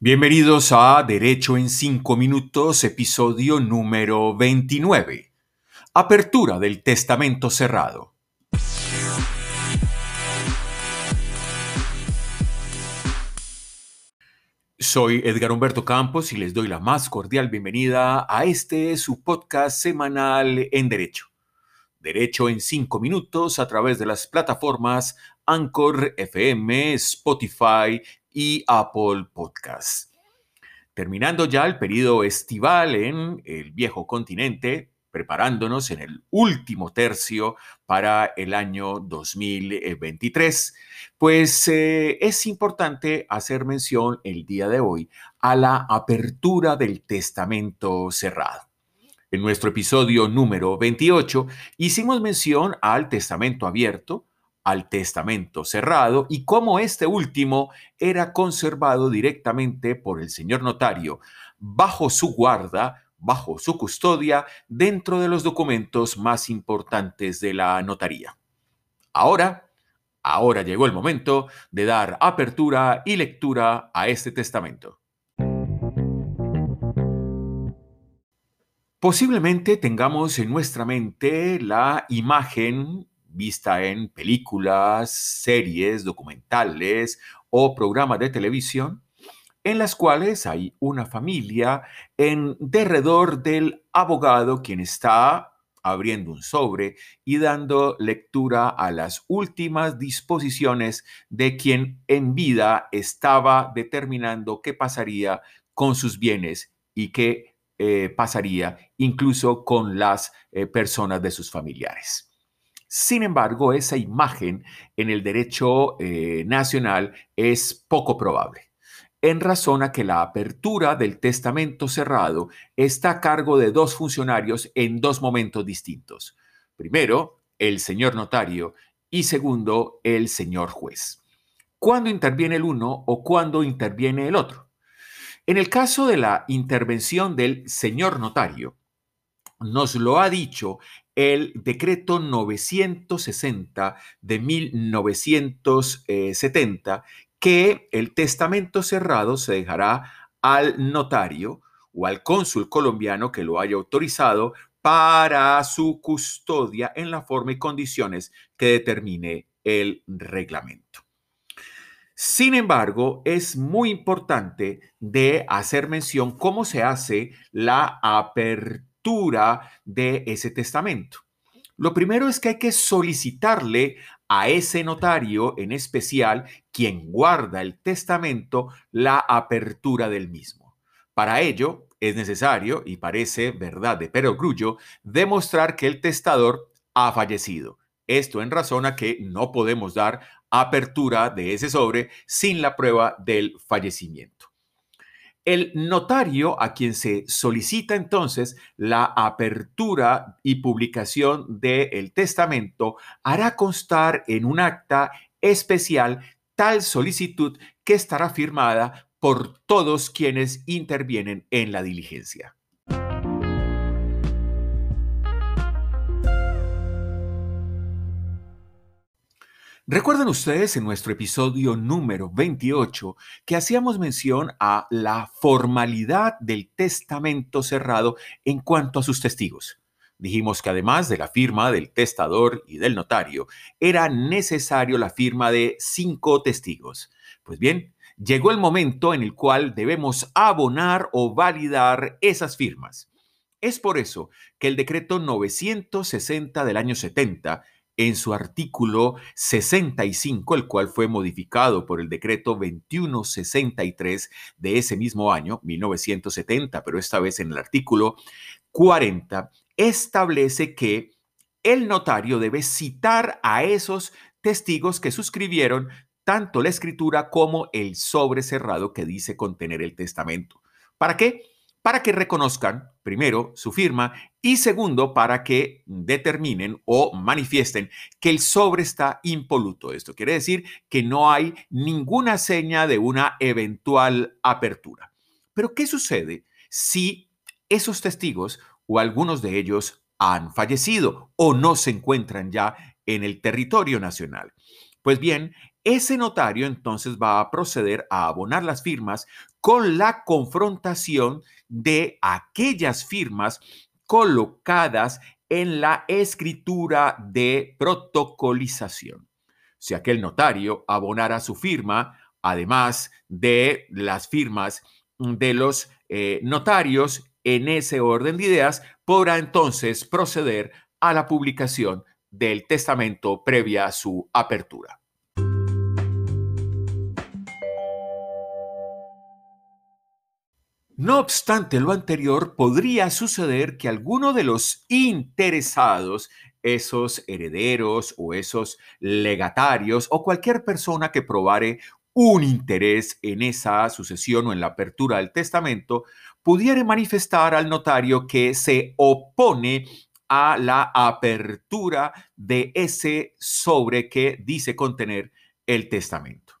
Bienvenidos a Derecho en 5 Minutos, episodio número 29. Apertura del Testamento Cerrado. Soy Edgar Humberto Campos y les doy la más cordial bienvenida a este su podcast semanal en Derecho. Derecho en 5 minutos a través de las plataformas Anchor FM, Spotify y Apple Podcasts. Terminando ya el periodo estival en el viejo continente, preparándonos en el último tercio para el año 2023, pues eh, es importante hacer mención el día de hoy a la apertura del testamento cerrado. En nuestro episodio número 28 hicimos mención al testamento abierto, al testamento cerrado y cómo este último era conservado directamente por el señor notario bajo su guarda, bajo su custodia, dentro de los documentos más importantes de la notaría. Ahora, ahora llegó el momento de dar apertura y lectura a este testamento. Posiblemente tengamos en nuestra mente la imagen vista en películas, series, documentales o programas de televisión, en las cuales hay una familia en derredor del abogado quien está abriendo un sobre y dando lectura a las últimas disposiciones de quien en vida estaba determinando qué pasaría con sus bienes y qué eh, pasaría incluso con las eh, personas de sus familiares. Sin embargo, esa imagen en el derecho eh, nacional es poco probable, en razón a que la apertura del testamento cerrado está a cargo de dos funcionarios en dos momentos distintos. Primero, el señor notario y segundo, el señor juez. ¿Cuándo interviene el uno o cuándo interviene el otro? En el caso de la intervención del señor notario, nos lo ha dicho el decreto 960 de 1970 que el testamento cerrado se dejará al notario o al cónsul colombiano que lo haya autorizado para su custodia en la forma y condiciones que determine el reglamento. Sin embargo, es muy importante de hacer mención cómo se hace la apertura de ese testamento. Lo primero es que hay que solicitarle a ese notario en especial, quien guarda el testamento, la apertura del mismo. Para ello, es necesario, y parece verdad de perogrullo, demostrar que el testador ha fallecido. Esto en razón a que no podemos dar apertura de ese sobre sin la prueba del fallecimiento. El notario a quien se solicita entonces la apertura y publicación del testamento hará constar en un acta especial tal solicitud que estará firmada por todos quienes intervienen en la diligencia. Recuerdan ustedes en nuestro episodio número 28 que hacíamos mención a la formalidad del testamento cerrado en cuanto a sus testigos. Dijimos que además de la firma del testador y del notario, era necesario la firma de cinco testigos. Pues bien, llegó el momento en el cual debemos abonar o validar esas firmas. Es por eso que el decreto 960 del año 70 en su artículo 65, el cual fue modificado por el decreto 2163 de ese mismo año, 1970, pero esta vez en el artículo 40, establece que el notario debe citar a esos testigos que suscribieron tanto la escritura como el sobre cerrado que dice contener el testamento. ¿Para qué? Para que reconozcan, primero, su firma y segundo, para que determinen o manifiesten que el sobre está impoluto. Esto quiere decir que no hay ninguna seña de una eventual apertura. Pero, ¿qué sucede si esos testigos o algunos de ellos han fallecido o no se encuentran ya en el territorio nacional? Pues bien, ese notario entonces va a proceder a abonar las firmas con la confrontación de aquellas firmas colocadas en la escritura de protocolización. Si aquel notario abonara su firma, además de las firmas de los eh, notarios en ese orden de ideas, podrá entonces proceder a la publicación del testamento previa a su apertura. No obstante lo anterior, podría suceder que alguno de los interesados, esos herederos o esos legatarios o cualquier persona que probare un interés en esa sucesión o en la apertura del testamento, pudiera manifestar al notario que se opone a la apertura de ese sobre que dice contener el testamento.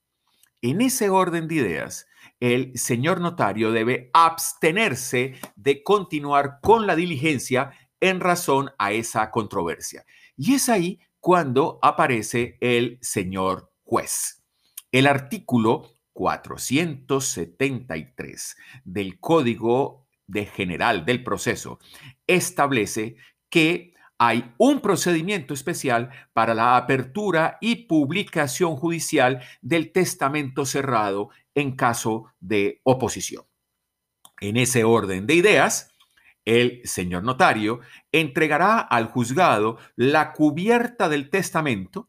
En ese orden de ideas, el señor notario debe abstenerse de continuar con la diligencia en razón a esa controversia. Y es ahí cuando aparece el señor juez. El artículo 473 del Código de General del Proceso establece que hay un procedimiento especial para la apertura y publicación judicial del testamento cerrado en caso de oposición. En ese orden de ideas, el señor notario entregará al juzgado la cubierta del testamento,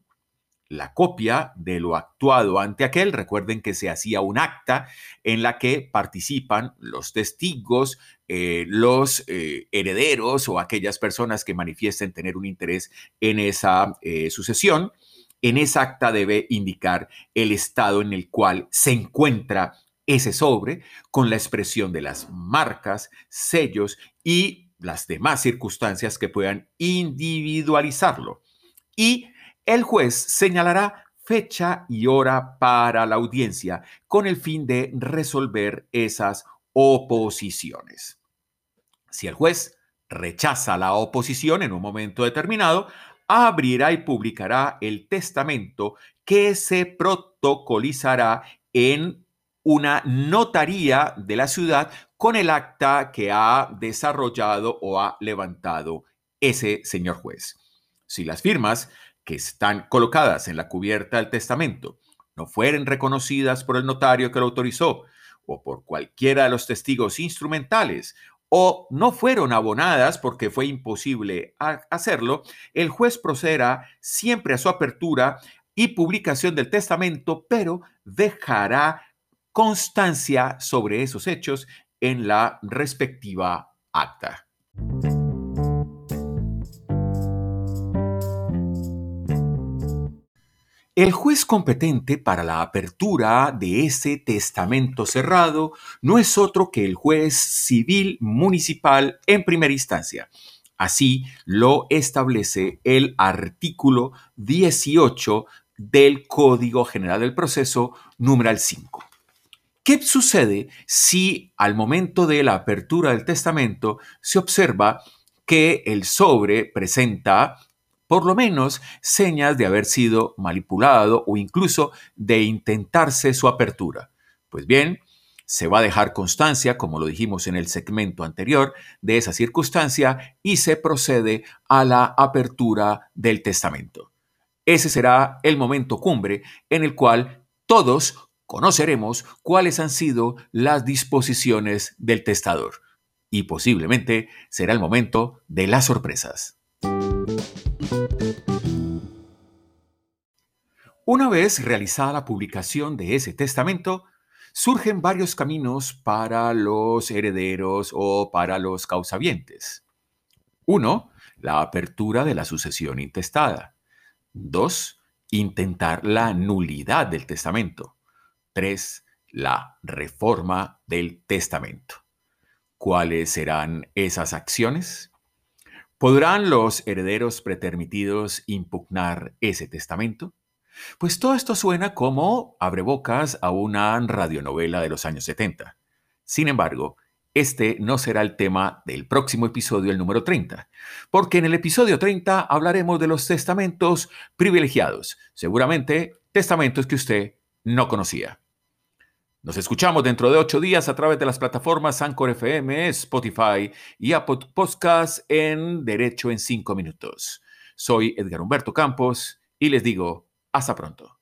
la copia de lo actuado ante aquel. Recuerden que se hacía un acta en la que participan los testigos, eh, los eh, herederos o aquellas personas que manifiesten tener un interés en esa eh, sucesión. En esa acta debe indicar el estado en el cual se encuentra ese sobre con la expresión de las marcas, sellos y las demás circunstancias que puedan individualizarlo. Y el juez señalará fecha y hora para la audiencia con el fin de resolver esas oposiciones. Si el juez rechaza la oposición en un momento determinado, abrirá y publicará el testamento que se protocolizará en una notaría de la ciudad con el acta que ha desarrollado o ha levantado ese señor juez. Si las firmas que están colocadas en la cubierta del testamento no fueren reconocidas por el notario que lo autorizó o por cualquiera de los testigos instrumentales o no fueron abonadas porque fue imposible hacerlo, el juez procederá siempre a su apertura y publicación del testamento, pero dejará constancia sobre esos hechos en la respectiva acta. El juez competente para la apertura de ese testamento cerrado no es otro que el juez civil municipal en primera instancia. Así lo establece el artículo 18 del Código General del Proceso, numeral 5. ¿Qué sucede si al momento de la apertura del testamento se observa que el sobre presenta por lo menos señas de haber sido manipulado o incluso de intentarse su apertura. Pues bien, se va a dejar constancia, como lo dijimos en el segmento anterior, de esa circunstancia y se procede a la apertura del testamento. Ese será el momento cumbre en el cual todos conoceremos cuáles han sido las disposiciones del testador. Y posiblemente será el momento de las sorpresas. Una vez realizada la publicación de ese testamento, surgen varios caminos para los herederos o para los causavientes. Uno, la apertura de la sucesión intestada. Dos, intentar la nulidad del testamento. Tres, la reforma del testamento. ¿Cuáles serán esas acciones? ¿Podrán los herederos pretermitidos impugnar ese testamento? Pues todo esto suena como abre bocas a una radionovela de los años 70. Sin embargo, este no será el tema del próximo episodio, el número 30, porque en el episodio 30 hablaremos de los testamentos privilegiados. Seguramente testamentos que usted no conocía. Nos escuchamos dentro de ocho días a través de las plataformas Anchor FM, Spotify y Apple Podcasts en Derecho en cinco minutos. Soy Edgar Humberto Campos y les digo hasta pronto.